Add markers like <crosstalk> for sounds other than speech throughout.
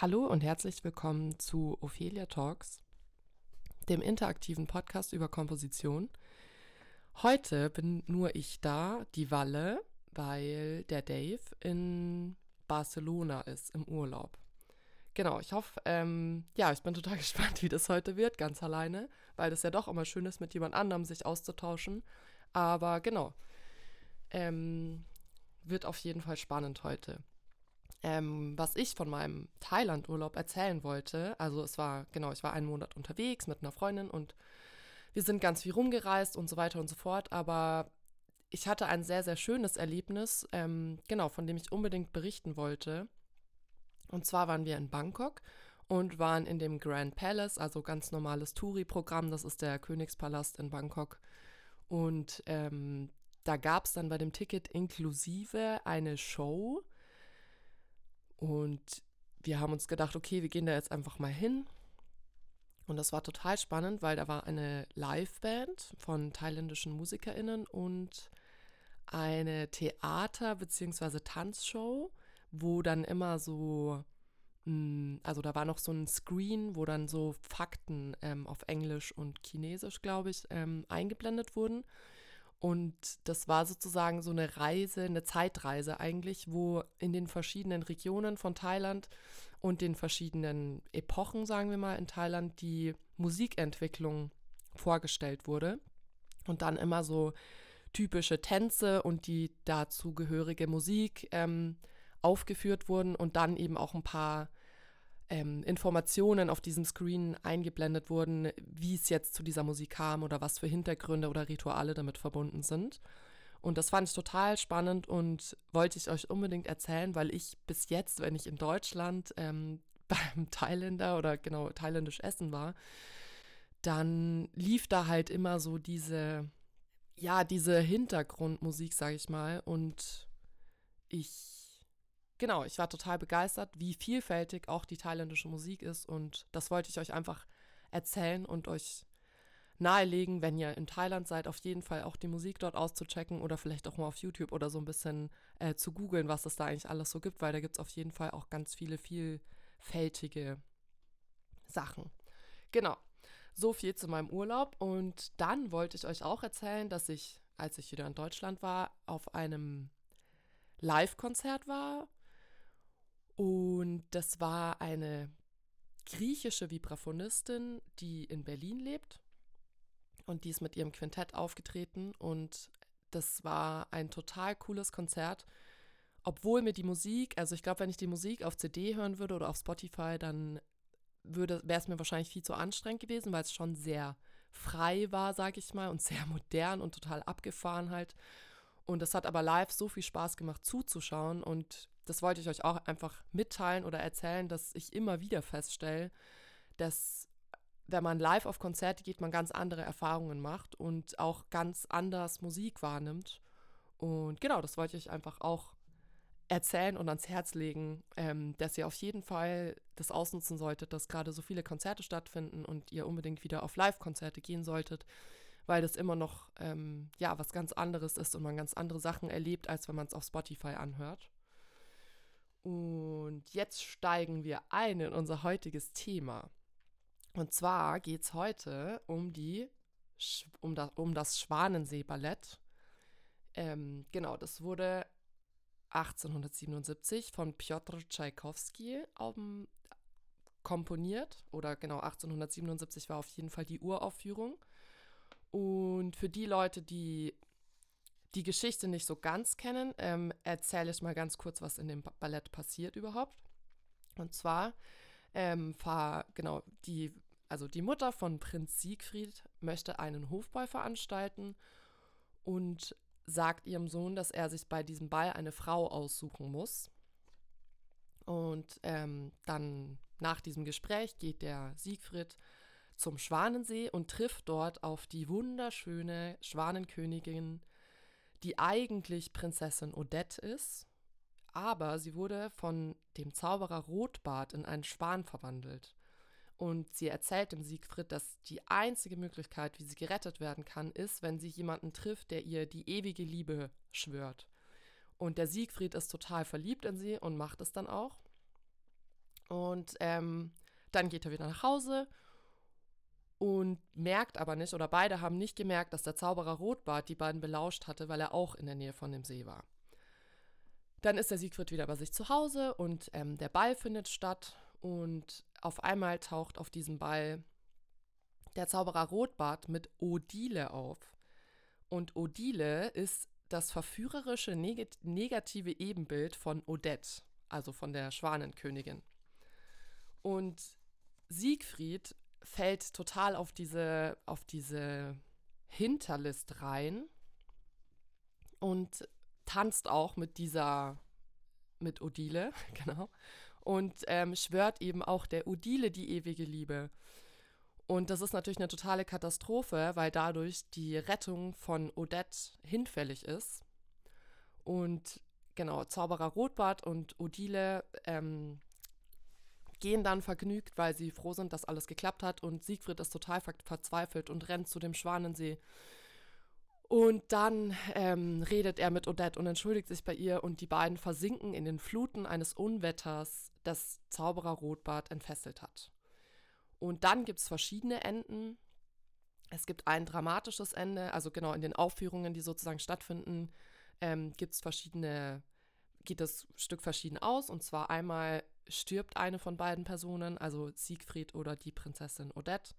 Hallo und herzlich willkommen zu Ophelia Talks, dem interaktiven Podcast über Komposition. Heute bin nur ich da, die Walle, weil der Dave in Barcelona ist im Urlaub. Genau, ich hoffe, ähm, ja, ich bin total <laughs> gespannt, wie das heute wird, ganz alleine, weil das ja doch immer schön ist, mit jemand anderem sich auszutauschen. Aber genau, ähm, wird auf jeden Fall spannend heute. Ähm, was ich von meinem Thailand-Urlaub erzählen wollte, also es war, genau, ich war einen Monat unterwegs mit einer Freundin und wir sind ganz viel rumgereist und so weiter und so fort, aber ich hatte ein sehr, sehr schönes Erlebnis, ähm, genau, von dem ich unbedingt berichten wollte. Und zwar waren wir in Bangkok und waren in dem Grand Palace, also ganz normales Touri-Programm, das ist der Königspalast in Bangkok. Und ähm, da gab es dann bei dem Ticket inklusive eine Show, und wir haben uns gedacht, okay, wir gehen da jetzt einfach mal hin. Und das war total spannend, weil da war eine Liveband von thailändischen MusikerInnen und eine Theater- bzw. Tanzshow, wo dann immer so, hm, also da war noch so ein Screen, wo dann so Fakten ähm, auf Englisch und Chinesisch, glaube ich, ähm, eingeblendet wurden. Und das war sozusagen so eine Reise, eine Zeitreise eigentlich, wo in den verschiedenen Regionen von Thailand und den verschiedenen Epochen, sagen wir mal, in Thailand die Musikentwicklung vorgestellt wurde. Und dann immer so typische Tänze und die dazugehörige Musik ähm, aufgeführt wurden und dann eben auch ein paar ähm, Informationen auf diesem Screen eingeblendet wurden, wie es jetzt zu dieser Musik kam oder was für Hintergründe oder Rituale damit verbunden sind. Und das fand ich total spannend und wollte ich euch unbedingt erzählen, weil ich bis jetzt, wenn ich in Deutschland ähm, <laughs> beim Thailänder oder genau thailändisch essen war, dann lief da halt immer so diese, ja, diese Hintergrundmusik, sag ich mal. Und ich genau, ich war total begeistert, wie vielfältig auch die thailändische Musik ist und das wollte ich euch einfach erzählen und euch nahelegen, wenn ihr in Thailand seid, auf jeden Fall auch die Musik dort auszuchecken oder vielleicht auch mal auf YouTube oder so ein bisschen äh, zu googeln, was es da eigentlich alles so gibt, weil da gibt es auf jeden Fall auch ganz viele vielfältige Sachen. Genau, so viel zu meinem Urlaub und dann wollte ich euch auch erzählen, dass ich, als ich wieder in Deutschland war, auf einem Live-Konzert war und das war eine griechische Vibraphonistin, die in Berlin lebt. Und die ist mit ihrem Quintett aufgetreten. Und das war ein total cooles Konzert. Obwohl mir die Musik, also ich glaube, wenn ich die Musik auf CD hören würde oder auf Spotify, dann wäre es mir wahrscheinlich viel zu anstrengend gewesen, weil es schon sehr frei war, sage ich mal, und sehr <laughs> modern und total abgefahren halt. Und es hat aber live so viel Spaß gemacht zuzuschauen und das wollte ich euch auch einfach mitteilen oder erzählen, dass ich immer wieder feststelle, dass wenn man live auf Konzerte geht, man ganz andere Erfahrungen macht und auch ganz anders Musik wahrnimmt. Und genau, das wollte ich einfach auch erzählen und ans Herz legen, ähm, dass ihr auf jeden Fall das ausnutzen solltet, dass gerade so viele Konzerte stattfinden und ihr unbedingt wieder auf Live-Konzerte gehen solltet, weil das immer noch ähm, ja was ganz anderes ist und man ganz andere Sachen erlebt, als wenn man es auf Spotify anhört. Und jetzt steigen wir ein in unser heutiges Thema. Und zwar geht es heute um die um das, um das Schwanensee-Ballett. Ähm, genau, das wurde 1877 von Piotr Tschaikowski um, komponiert. Oder genau, 1877 war auf jeden Fall die Uraufführung. Und für die Leute, die die Geschichte nicht so ganz kennen, ähm, erzähle ich mal ganz kurz, was in dem Ballett passiert überhaupt. Und zwar ähm, fahr, genau, die, also die Mutter von Prinz Siegfried möchte einen Hofball veranstalten und sagt ihrem Sohn, dass er sich bei diesem Ball eine Frau aussuchen muss. Und ähm, dann nach diesem Gespräch geht der Siegfried zum Schwanensee und trifft dort auf die wunderschöne Schwanenkönigin die eigentlich Prinzessin Odette ist, aber sie wurde von dem Zauberer Rotbart in einen Schwan verwandelt. Und sie erzählt dem Siegfried, dass die einzige Möglichkeit, wie sie gerettet werden kann, ist, wenn sie jemanden trifft, der ihr die ewige Liebe schwört. Und der Siegfried ist total verliebt in sie und macht es dann auch. Und ähm, dann geht er wieder nach Hause und merkt aber nicht, oder beide haben nicht gemerkt, dass der Zauberer Rotbart die beiden belauscht hatte, weil er auch in der Nähe von dem See war. Dann ist der Siegfried wieder bei sich zu Hause und ähm, der Ball findet statt und auf einmal taucht auf diesem Ball der Zauberer Rotbart mit Odile auf. Und Odile ist das verführerische neg negative Ebenbild von Odette, also von der Schwanenkönigin. Und Siegfried fällt total auf diese, auf diese Hinterlist rein und tanzt auch mit dieser, mit Odile, <laughs> genau, und ähm, schwört eben auch der Odile die ewige Liebe. Und das ist natürlich eine totale Katastrophe, weil dadurch die Rettung von Odette hinfällig ist. Und genau, Zauberer Rotbart und Odile ähm, gehen dann vergnügt, weil sie froh sind, dass alles geklappt hat. Und Siegfried ist total ver verzweifelt und rennt zu dem Schwanensee. Und dann ähm, redet er mit Odette und entschuldigt sich bei ihr und die beiden versinken in den Fluten eines Unwetters, das Zauberer Rotbart entfesselt hat. Und dann gibt es verschiedene Enden. Es gibt ein dramatisches Ende, also genau in den Aufführungen, die sozusagen stattfinden, ähm, gibt es verschiedene, geht das Stück verschieden aus. Und zwar einmal stirbt eine von beiden Personen, also Siegfried oder die Prinzessin Odette.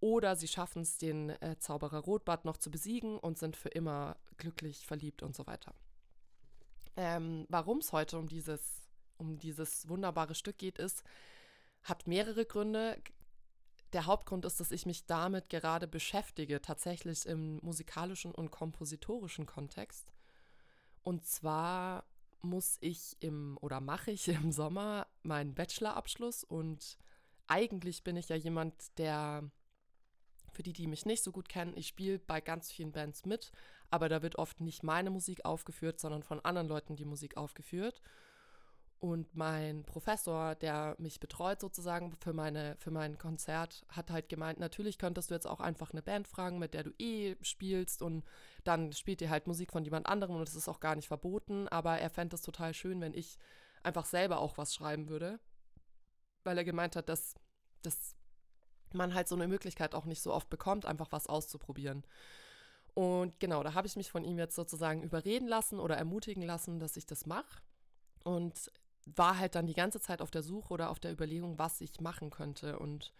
Oder sie schaffen es, den äh, Zauberer Rotbart noch zu besiegen und sind für immer glücklich, verliebt und so weiter. Ähm, Warum es heute um dieses, um dieses wunderbare Stück geht, ist, hat mehrere Gründe. Der Hauptgrund ist, dass ich mich damit gerade beschäftige, tatsächlich im musikalischen und kompositorischen Kontext. Und zwar muss ich im oder mache ich <laughs> im Sommer meinen Bachelorabschluss und eigentlich bin ich ja jemand, der für die, die mich nicht so gut kennen, ich spiele bei ganz vielen Bands mit, aber da wird oft nicht meine Musik aufgeführt, sondern von anderen Leuten die Musik aufgeführt. Und mein Professor, der mich betreut sozusagen für, meine, für mein Konzert, hat halt gemeint, natürlich könntest du jetzt auch einfach eine Band fragen, mit der du eh spielst und dann spielt ihr halt Musik von jemand anderem und es ist auch gar nicht verboten, aber er fände es total schön, wenn ich einfach selber auch was schreiben würde, weil er gemeint hat, dass, dass man halt so eine Möglichkeit auch nicht so oft bekommt, einfach was auszuprobieren. Und genau, da habe ich mich von ihm jetzt sozusagen überreden lassen oder ermutigen lassen, dass ich das mache. Und war halt dann die ganze Zeit auf der Suche oder auf der Überlegung, was ich machen könnte. Und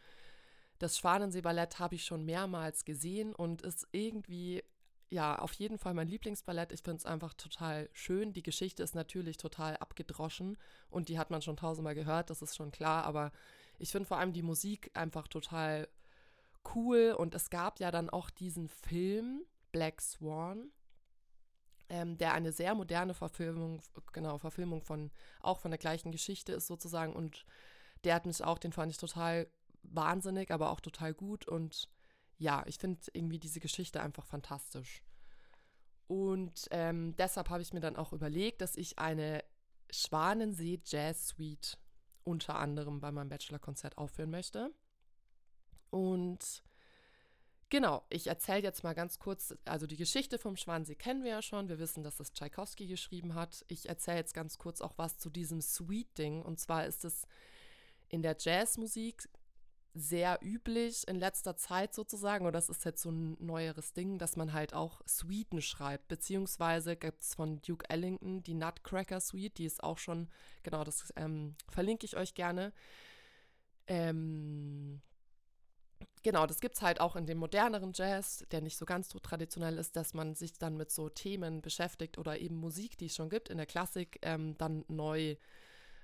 das Schwanensee-Ballett habe ich schon mehrmals gesehen und ist irgendwie, ja, auf jeden Fall mein Lieblingsballett. Ich finde es einfach total schön. Die Geschichte ist natürlich total abgedroschen und die hat man schon tausendmal gehört, das ist schon klar. Aber ich finde vor allem die Musik einfach total cool. Und es gab ja dann auch diesen Film Black Swan ähm, der eine sehr moderne Verfilmung, genau, Verfilmung von, auch von der gleichen Geschichte ist sozusagen. Und der hat mich auch, den fand ich total wahnsinnig, aber auch total gut. Und ja, ich finde irgendwie diese Geschichte einfach fantastisch. Und ähm, deshalb habe ich mir dann auch überlegt, dass ich eine Schwanensee Jazz Suite unter anderem bei meinem Bachelor-Konzert aufführen möchte. Und Genau, ich erzähle jetzt mal ganz kurz, also die Geschichte vom Schwansee kennen wir ja schon. Wir wissen, dass das Tchaikovsky geschrieben hat. Ich erzähle jetzt ganz kurz auch was zu diesem Sweet-Ding. Und zwar ist es in der Jazzmusik sehr üblich in letzter Zeit sozusagen, oder das ist jetzt so ein neueres Ding, dass man halt auch Suiten schreibt, beziehungsweise gibt es von Duke Ellington die Nutcracker Suite, die ist auch schon, genau, das ähm, verlinke ich euch gerne. Ähm, Genau, das gibt es halt auch in dem moderneren Jazz, der nicht so ganz so traditionell ist, dass man sich dann mit so Themen beschäftigt oder eben Musik, die es schon gibt in der Klassik, ähm, dann neu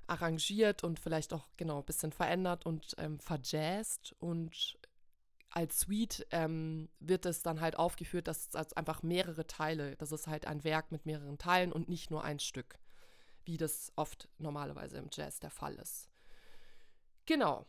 arrangiert und vielleicht auch genau ein bisschen verändert und ähm, verjazzt. Und als Suite ähm, wird es dann halt aufgeführt, dass es als einfach mehrere Teile, das ist halt ein Werk mit mehreren Teilen und nicht nur ein Stück, wie das oft normalerweise im Jazz der Fall ist. Genau.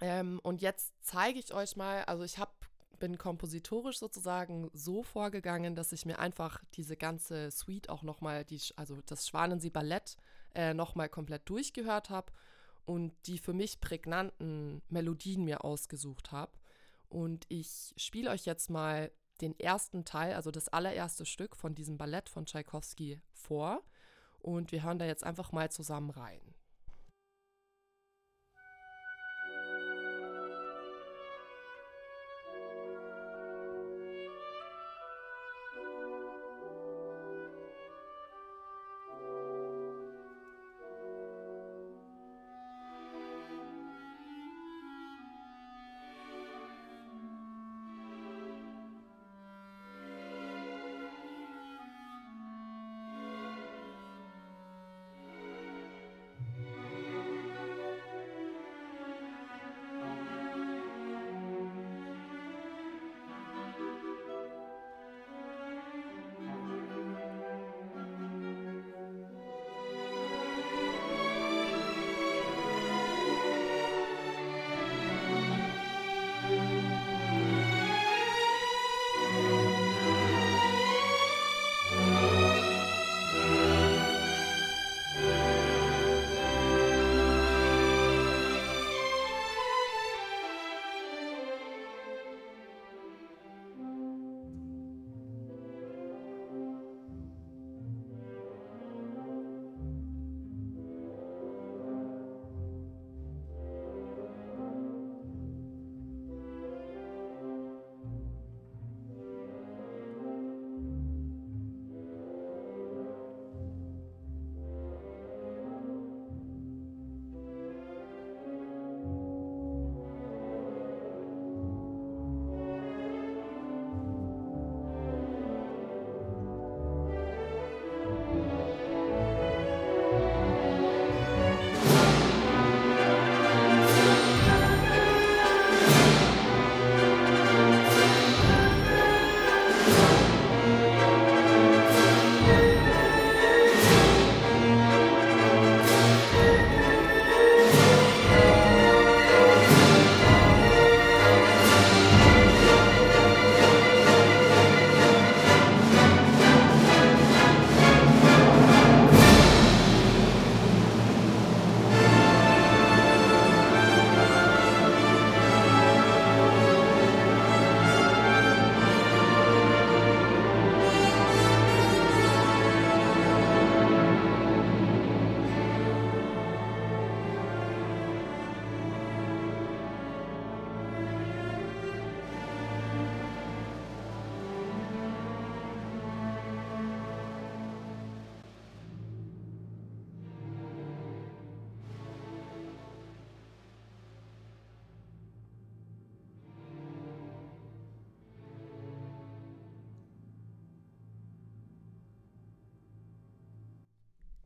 Ähm, und jetzt zeige ich euch mal, also ich hab, bin kompositorisch sozusagen so vorgegangen, dass ich mir einfach diese ganze Suite auch nochmal, also das Schwanensee Ballett äh, nochmal komplett durchgehört habe und die für mich prägnanten Melodien mir ausgesucht habe. Und ich spiele euch jetzt mal den ersten Teil, also das allererste Stück von diesem Ballett von Tchaikovsky vor. Und wir hören da jetzt einfach mal zusammen rein.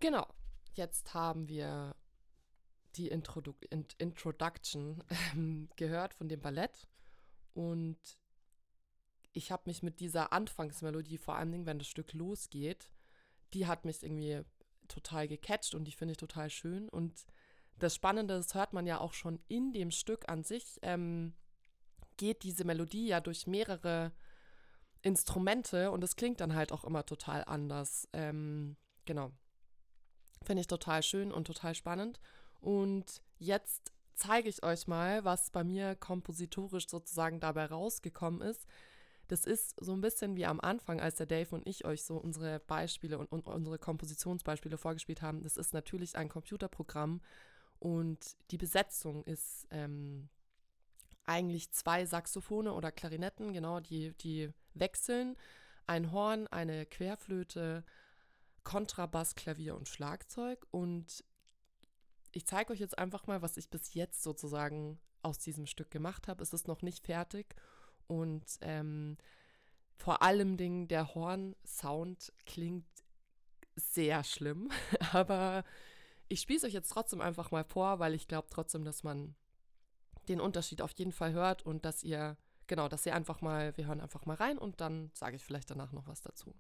Genau, jetzt haben wir die Introdu Int Introduction ähm, gehört von dem Ballett und ich habe mich mit dieser Anfangsmelodie, vor allen Dingen, wenn das Stück losgeht, die hat mich irgendwie total gecatcht und die finde ich total schön. Und das Spannende, das hört man ja auch schon in dem Stück an sich, ähm, geht diese Melodie ja durch mehrere Instrumente und es klingt dann halt auch immer total anders. Ähm, genau. Finde ich total schön und total spannend. Und jetzt zeige ich euch mal, was bei mir kompositorisch sozusagen dabei rausgekommen ist. Das ist so ein bisschen wie am Anfang, als der Dave und ich euch so unsere Beispiele und, und unsere Kompositionsbeispiele vorgespielt haben. Das ist natürlich ein Computerprogramm und die Besetzung ist ähm, eigentlich zwei Saxophone oder Klarinetten, genau, die, die wechseln. Ein Horn, eine Querflöte, Kontrabass, Klavier und Schlagzeug. Und ich zeige euch jetzt einfach mal, was ich bis jetzt sozusagen aus diesem Stück gemacht habe. Es ist noch nicht fertig und ähm, vor allem Ding, der Horn-Sound klingt sehr schlimm, <laughs> aber ich spiele es euch jetzt trotzdem einfach mal vor, weil ich glaube trotzdem, dass man den Unterschied auf jeden Fall hört und dass ihr, genau, dass ihr einfach mal, wir hören einfach mal rein und dann sage ich vielleicht danach noch was dazu.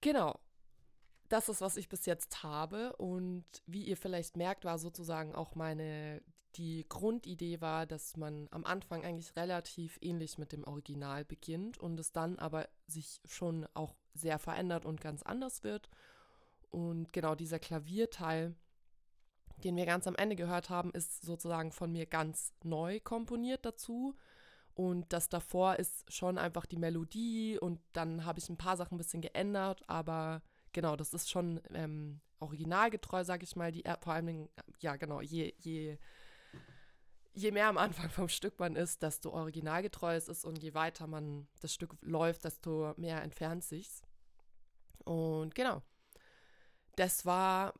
Genau. Das ist, was ich bis jetzt habe. Und wie ihr vielleicht merkt, war sozusagen auch meine, die Grundidee war, dass man am Anfang eigentlich relativ ähnlich mit dem Original beginnt und es dann aber sich schon auch sehr verändert und ganz anders wird. Und genau dieser Klavierteil, den wir ganz am Ende gehört haben, ist sozusagen von mir ganz neu komponiert dazu. Und das davor ist schon einfach die Melodie und dann habe ich ein paar Sachen ein bisschen geändert, aber genau, das ist schon ähm, originalgetreu, sage ich mal. Die, vor allem, ja genau, je, je, je mehr am Anfang vom Stück man ist, desto originalgetreu es ist und je weiter man das Stück läuft, desto mehr entfernt sich's. Und genau, das war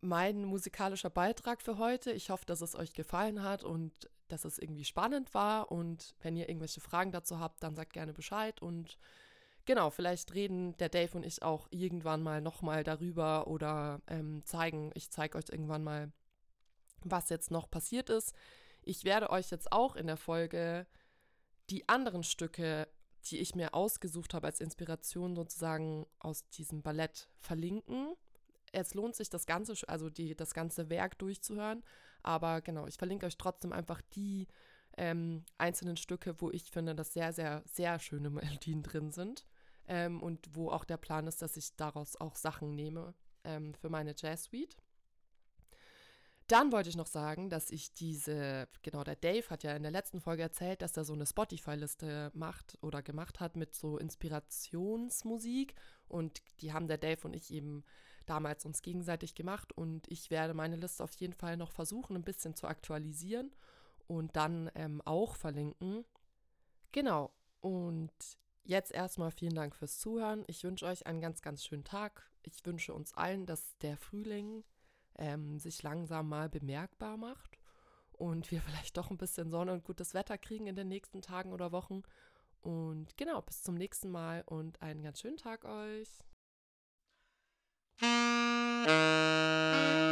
mein musikalischer Beitrag für heute. Ich hoffe, dass es euch gefallen hat und dass es irgendwie spannend war. Und wenn ihr irgendwelche Fragen dazu habt, dann sagt gerne Bescheid. Und genau, vielleicht reden der Dave und ich auch irgendwann mal nochmal darüber oder ähm, zeigen, ich zeige euch irgendwann mal, was jetzt noch passiert ist. Ich werde euch jetzt auch in der Folge die anderen Stücke, die ich mir ausgesucht habe als Inspiration sozusagen aus diesem Ballett verlinken es lohnt sich, das ganze, also die, das ganze Werk durchzuhören. Aber genau, ich verlinke euch trotzdem einfach die ähm, einzelnen Stücke, wo ich finde, dass sehr, sehr, sehr schöne Melodien drin sind. Ähm, und wo auch der Plan ist, dass ich daraus auch Sachen nehme ähm, für meine Jazz Suite. Dann wollte ich noch sagen, dass ich diese, genau, der Dave hat ja in der letzten Folge erzählt, dass er so eine Spotify-Liste macht oder gemacht hat mit so Inspirationsmusik. Und die haben der Dave und ich eben damals uns gegenseitig gemacht und ich werde meine Liste auf jeden Fall noch versuchen, ein bisschen zu aktualisieren und dann ähm, auch verlinken. Genau. Und jetzt erstmal vielen Dank fürs Zuhören. Ich wünsche euch einen ganz, ganz schönen Tag. Ich wünsche uns allen, dass der Frühling ähm, sich langsam mal bemerkbar macht und wir <laughs> vielleicht doch ein bisschen Sonne und gutes Wetter kriegen in den nächsten Tagen oder Wochen. Und genau, bis zum nächsten Mal und einen ganz schönen Tag euch. Thank you.